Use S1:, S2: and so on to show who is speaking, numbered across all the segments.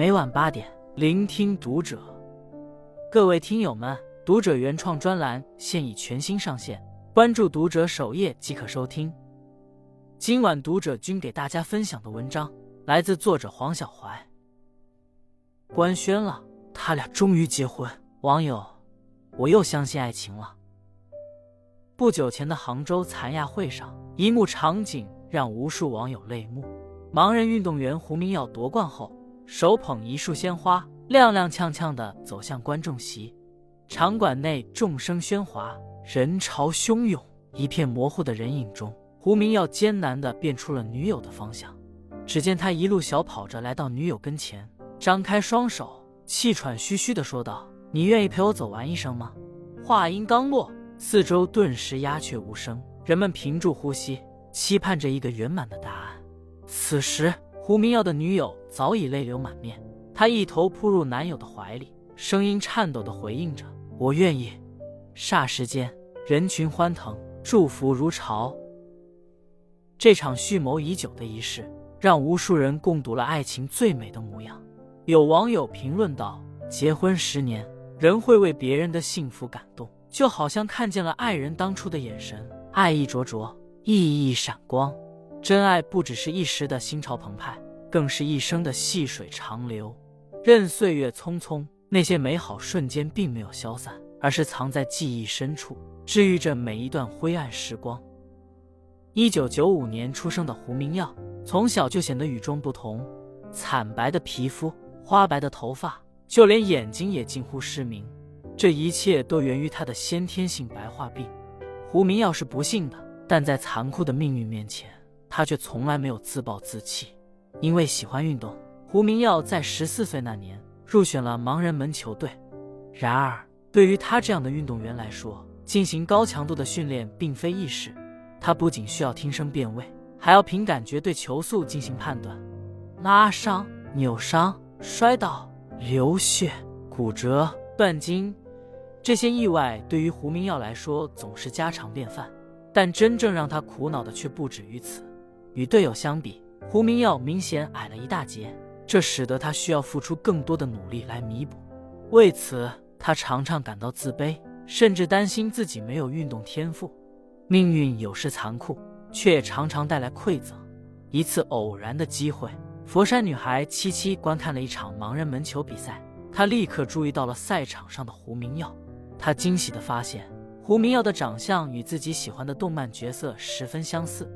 S1: 每晚八点，聆听读者。各位听友们，读者原创专栏现已全新上线，关注读者首页即可收听。今晚读者君给大家分享的文章来自作者黄小怀。官宣了，他俩终于结婚。网友，我又相信爱情了。不久前的杭州残亚会上，一幕场景让无数网友泪目。盲人运动员胡明耀夺冠后，手捧一束鲜花，踉踉跄跄地走向观众席。场馆内众声喧哗，人潮汹涌。一片模糊的人影中，胡明耀艰难地辨出了女友的方向。只见他一路小跑着来到女友跟前，张开双手，气喘吁吁地说道：“你愿意陪我走完一生吗？”话音刚落，四周顿时鸦雀无声，人们屏住呼吸，期盼着一个圆满的答案。此时，胡明耀的女友早已泪流满面，她一头扑入男友的怀里，声音颤抖地回应着：“我愿意。”霎时间，人群欢腾，祝福如潮。这场蓄谋已久的仪式，让无数人共睹了爱情最美的模样。有网友评论道：“结婚十年，仍会为别人的幸福感动，就好像看见了爱人当初的眼神，爱意灼灼，熠熠闪光。”真爱不只是一时的心潮澎湃，更是一生的细水长流。任岁月匆匆，那些美好瞬间并没有消散，而是藏在记忆深处，治愈着每一段灰暗时光。一九九五年出生的胡明耀，从小就显得与众不同。惨白的皮肤，花白的头发，就连眼睛也近乎失明。这一切都源于他的先天性白化病。胡明耀是不幸的，但在残酷的命运面前。他却从来没有自暴自弃，因为喜欢运动，胡明耀在十四岁那年入选了盲人门球队。然而，对于他这样的运动员来说，进行高强度的训练并非易事。他不仅需要听声辨位，还要凭感觉对球速进行判断。拉伤、扭伤、摔倒、流血、骨折、断筋，这些意外对于胡明耀来说总是家常便饭。但真正让他苦恼的却不止于此。与队友相比，胡明耀明显矮了一大截，这使得他需要付出更多的努力来弥补。为此，他常常感到自卑，甚至担心自己没有运动天赋。命运有时残酷，却也常常带来馈赠。一次偶然的机会，佛山女孩七七观看了一场盲人门球比赛，她立刻注意到了赛场上的胡明耀。她惊喜地发现，胡明耀的长相与自己喜欢的动漫角色十分相似。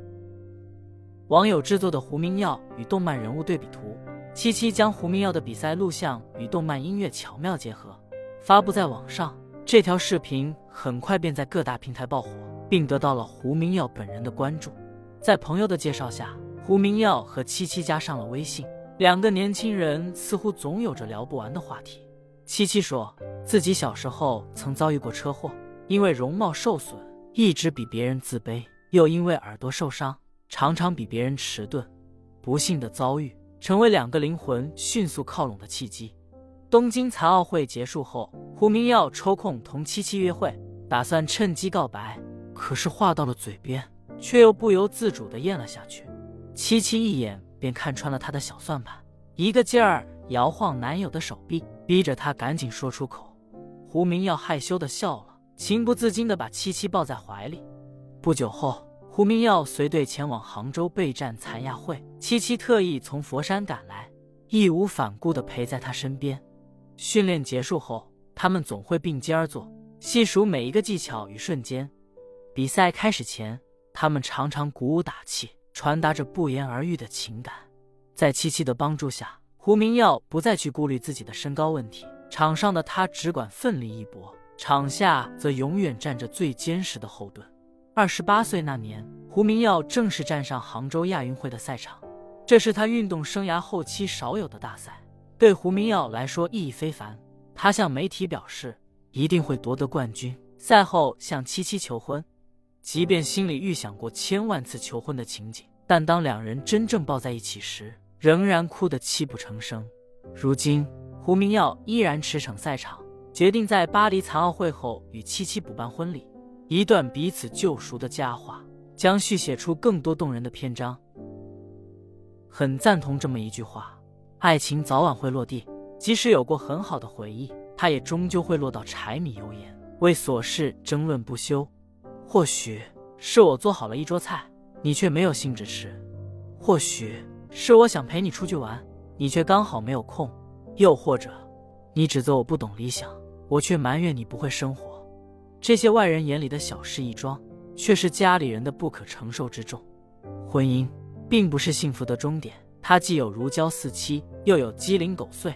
S1: 网友制作的胡明耀与动漫人物对比图，七七将胡明耀的比赛录像与动漫音乐巧妙结合，发布在网上。这条视频很快便在各大平台爆火，并得到了胡明耀本人的关注。在朋友的介绍下，胡明耀和七七加上了微信，两个年轻人似乎总有着聊不完的话题。七七说自己小时候曾遭遇过车祸，因为容貌受损，一直比别人自卑，又因为耳朵受伤。常常比别人迟钝，不幸的遭遇成为两个灵魂迅速靠拢的契机。东京残奥会结束后，胡明耀抽空同七七约会，打算趁机告白。可是话到了嘴边，却又不由自主地咽了下去。七七一眼便看穿了他的小算盘，一个劲儿摇晃男友的手臂，逼着他赶紧说出口。胡明耀害羞地笑了，情不自禁地把七七抱在怀里。不久后。胡明耀随队前往杭州备战残亚会，七七特意从佛山赶来，义无反顾地陪在他身边。训练结束后，他们总会并肩而坐，细数每一个技巧与瞬间。比赛开始前，他们常常鼓舞打气，传达着不言而喻的情感。在七七的帮助下，胡明耀不再去顾虑自己的身高问题，场上的他只管奋力一搏，场下则永远站着最坚实的后盾。二十八岁那年，胡明耀正式站上杭州亚运会的赛场，这是他运动生涯后期少有的大赛，对胡明耀来说意义非凡。他向媒体表示一定会夺得冠军。赛后向七七求婚，即便心里预想过千万次求婚的情景，但当两人真正抱在一起时，仍然哭得泣不成声。如今，胡明耀依然驰骋赛场，决定在巴黎残奥会后与七七补办婚礼。一段彼此救赎的佳话，将续写出更多动人的篇章。很赞同这么一句话：爱情早晚会落地，即使有过很好的回忆，它也终究会落到柴米油盐，为琐事争论不休。或许是我做好了一桌菜，你却没有兴致吃；或许是我想陪你出去玩，你却刚好没有空；又或者，你指责我不懂理想，我却埋怨你不会生活。这些外人眼里的小事一桩，却是家里人的不可承受之重。婚姻并不是幸福的终点，它既有如胶似漆，又有鸡零狗碎。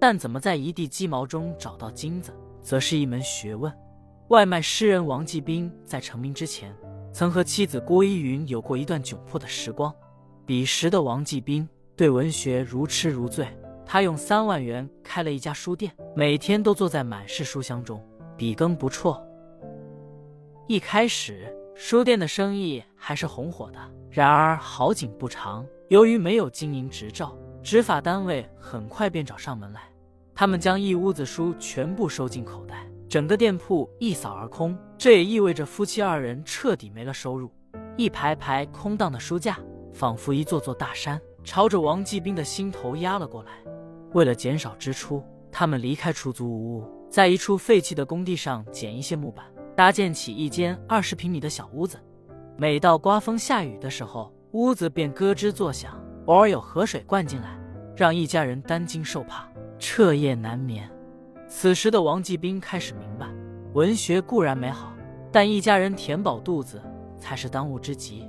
S1: 但怎么在一地鸡毛中找到金子，则是一门学问。外卖诗人王继兵在成名之前，曾和妻子郭依云有过一段窘迫的时光。彼时的王继兵对文学如痴如醉，他用三万元开了一家书店，每天都坐在满是书香中，笔耕不辍。一开始，书店的生意还是红火的。然而好景不长，由于没有经营执照，执法单位很快便找上门来。他们将一屋子书全部收进口袋，整个店铺一扫而空。这也意味着夫妻二人彻底没了收入。一排排空荡的书架，仿佛一座座大山，朝着王继兵的心头压了过来。为了减少支出，他们离开出租屋，在一处废弃的工地上捡一些木板。搭建起一间二十平米的小屋子，每到刮风下雨的时候，屋子便咯吱作响，偶尔有河水灌进来，让一家人担惊受怕，彻夜难眠。此时的王继兵开始明白，文学固然美好，但一家人填饱肚子才是当务之急。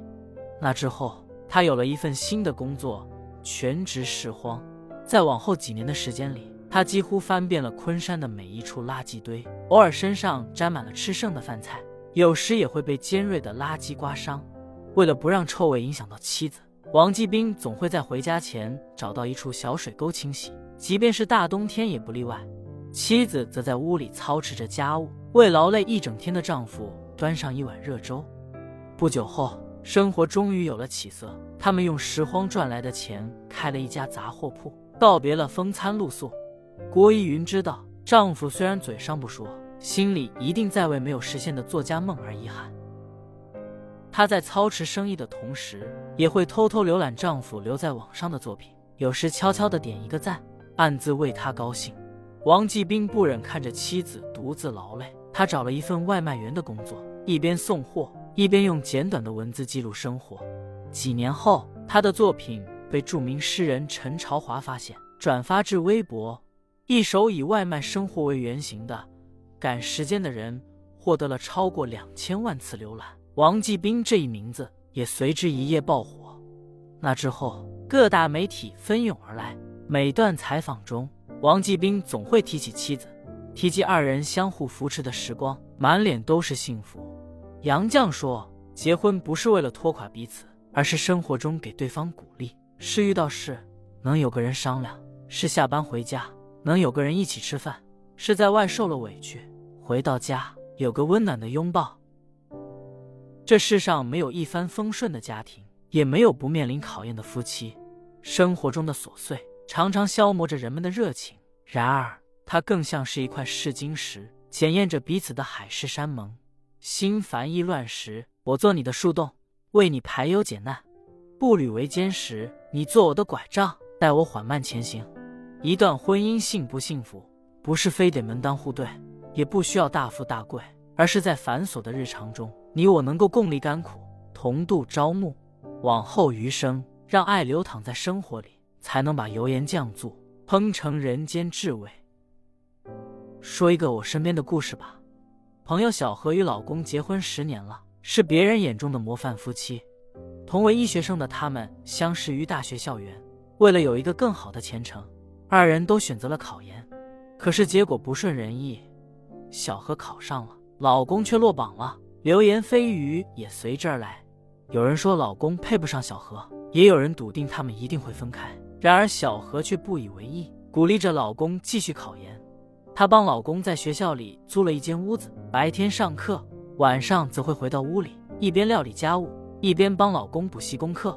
S1: 那之后，他有了一份新的工作，全职拾荒。在往后几年的时间里。他几乎翻遍了昆山的每一处垃圾堆，偶尔身上沾满了吃剩的饭菜，有时也会被尖锐的垃圾刮伤。为了不让臭味影响到妻子，王继兵总会在回家前找到一处小水沟清洗，即便是大冬天也不例外。妻子则在屋里操持着家务，为劳累一整天的丈夫端上一碗热粥。不久后，生活终于有了起色，他们用拾荒赚来的钱开了一家杂货铺，告别了风餐露宿。郭依云知道，丈夫虽然嘴上不说，心里一定在为没有实现的作家梦而遗憾。她在操持生意的同时，也会偷偷浏览丈夫留在网上的作品，有时悄悄的点一个赞，暗自为他高兴。王继兵不忍看着妻子独自劳累，他找了一份外卖员的工作，一边送货，一边用简短的文字记录生活。几年后，他的作品被著名诗人陈朝华发现，转发至微博。一首以外卖生活为原型的《赶时间的人》获得了超过两千万次浏览，王继兵这一名字也随之一夜爆火。那之后，各大媒体蜂拥而来，每段采访中，王继兵总会提起妻子，提及二人相互扶持的时光，满脸都是幸福。杨绛说：“结婚不是为了拖垮彼此，而是生活中给对方鼓励，是遇到事能有个人商量，是下班回家。”能有个人一起吃饭，是在外受了委屈，回到家有个温暖的拥抱。这世上没有一帆风顺的家庭，也没有不面临考验的夫妻。生活中的琐碎常常消磨着人们的热情，然而它更像是一块试金石，检验着彼此的海誓山盟。心烦意乱时，我做你的树洞，为你排忧解难；步履维艰时，你做我的拐杖，带我缓慢前行。一段婚姻幸不幸福，不是非得门当户对，也不需要大富大贵，而是在繁琐的日常中，你我能够共历甘苦，同度朝暮。往后余生，让爱流淌在生活里，才能把油盐酱醋烹成人间至味。说一个我身边的故事吧，朋友小何与老公结婚十年了，是别人眼中的模范夫妻。同为医学生的他们相识于大学校园，为了有一个更好的前程。二人都选择了考研，可是结果不顺人意。小何考上了，老公却落榜了，流言蜚语也随之而来。有人说老公配不上小何，也有人笃定他们一定会分开。然而小何却不以为意，鼓励着老公继续考研。她帮老公在学校里租了一间屋子，白天上课，晚上则会回到屋里，一边料理家务，一边帮老公补习功课。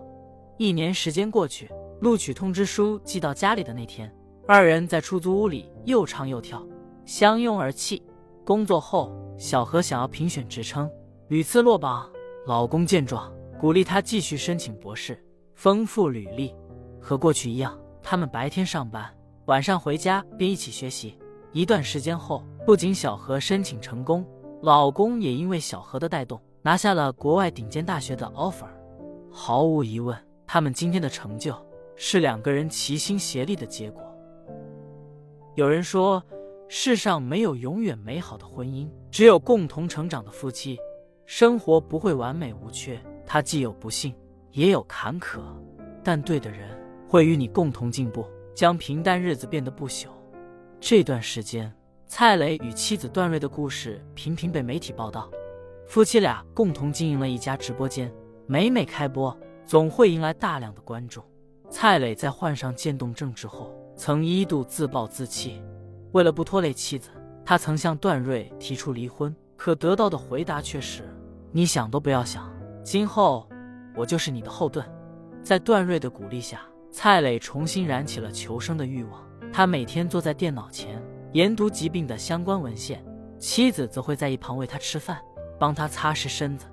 S1: 一年时间过去，录取通知书寄到家里的那天。二人在出租屋里又唱又跳，相拥而泣。工作后，小何想要评选职称，屡次落榜。老公见状，鼓励她继续申请博士，丰富履历。和过去一样，他们白天上班，晚上回家便一起学习。一段时间后，不仅小何申请成功，老公也因为小何的带动拿下了国外顶尖大学的 offer。毫无疑问，他们今天的成就是两个人齐心协力的结果。有人说，世上没有永远美好的婚姻，只有共同成长的夫妻。生活不会完美无缺，它既有不幸，也有坎坷，但对的人会与你共同进步，将平淡日子变得不朽。这段时间，蔡磊与妻子段瑞的故事频频被媒体报道。夫妻俩共同经营了一家直播间，每每开播，总会迎来大量的观众。蔡磊在患上渐冻症之后，曾一度自暴自弃。为了不拖累妻子，他曾向段瑞提出离婚，可得到的回答却是：“你想都不要想，今后我就是你的后盾。”在段瑞的鼓励下，蔡磊重新燃起了求生的欲望。他每天坐在电脑前研读疾病的相关文献，妻子则会在一旁喂他吃饭，帮他擦拭身子。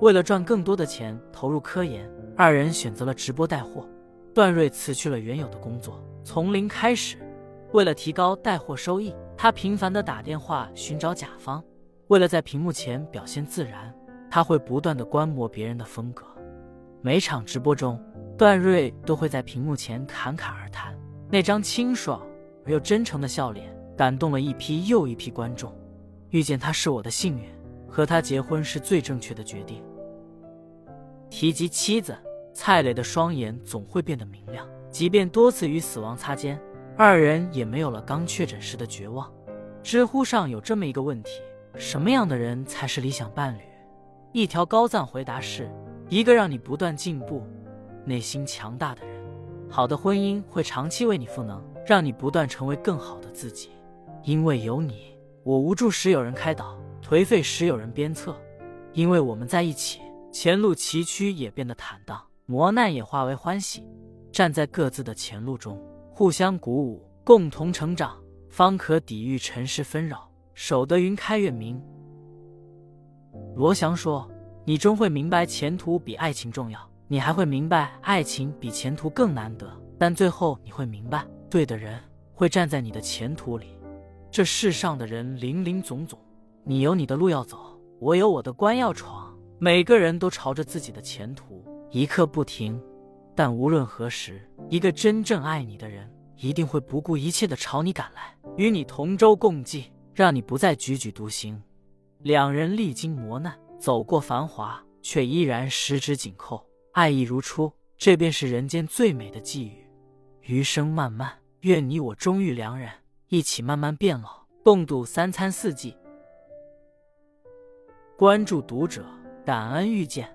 S1: 为了赚更多的钱投入科研，二人选择了直播带货。段瑞辞去了原有的工作，从零开始。为了提高带货收益，他频繁地打电话寻找甲方。为了在屏幕前表现自然，他会不断地观摩别人的风格。每场直播中，段瑞都会在屏幕前侃侃而谈。那张清爽而又真诚的笑脸，感动了一批又一批观众。遇见他是我的幸运，和他结婚是最正确的决定。提及妻子，蔡磊的双眼总会变得明亮，即便多次与死亡擦肩，二人也没有了刚确诊时的绝望。知乎上有这么一个问题：什么样的人才是理想伴侣？一条高赞回答是：一个让你不断进步、内心强大的人。好的婚姻会长期为你赋能，让你不断成为更好的自己。因为有你，我无助时有人开导，颓废时有人鞭策。因为我们在一起，前路崎岖也变得坦荡，磨难也化为欢喜。站在各自的前路中，互相鼓舞，共同成长，方可抵御尘世纷扰，守得云开月明。罗翔说：“你终会明白，前途比爱情重要。”你还会明白，爱情比前途更难得。但最后你会明白，对的人会站在你的前途里。这世上的人林林总总，你有你的路要走，我有我的关要闯。每个人都朝着自己的前途一刻不停。但无论何时，一个真正爱你的人一定会不顾一切的朝你赶来，与你同舟共济，让你不再踽踽独行。两人历经磨难，走过繁华，却依然十指紧扣。爱意如初，这便是人间最美的寄语。余生漫漫，愿你我终遇良人，一起慢慢变老，共度三餐四季。关注读者，感恩遇见。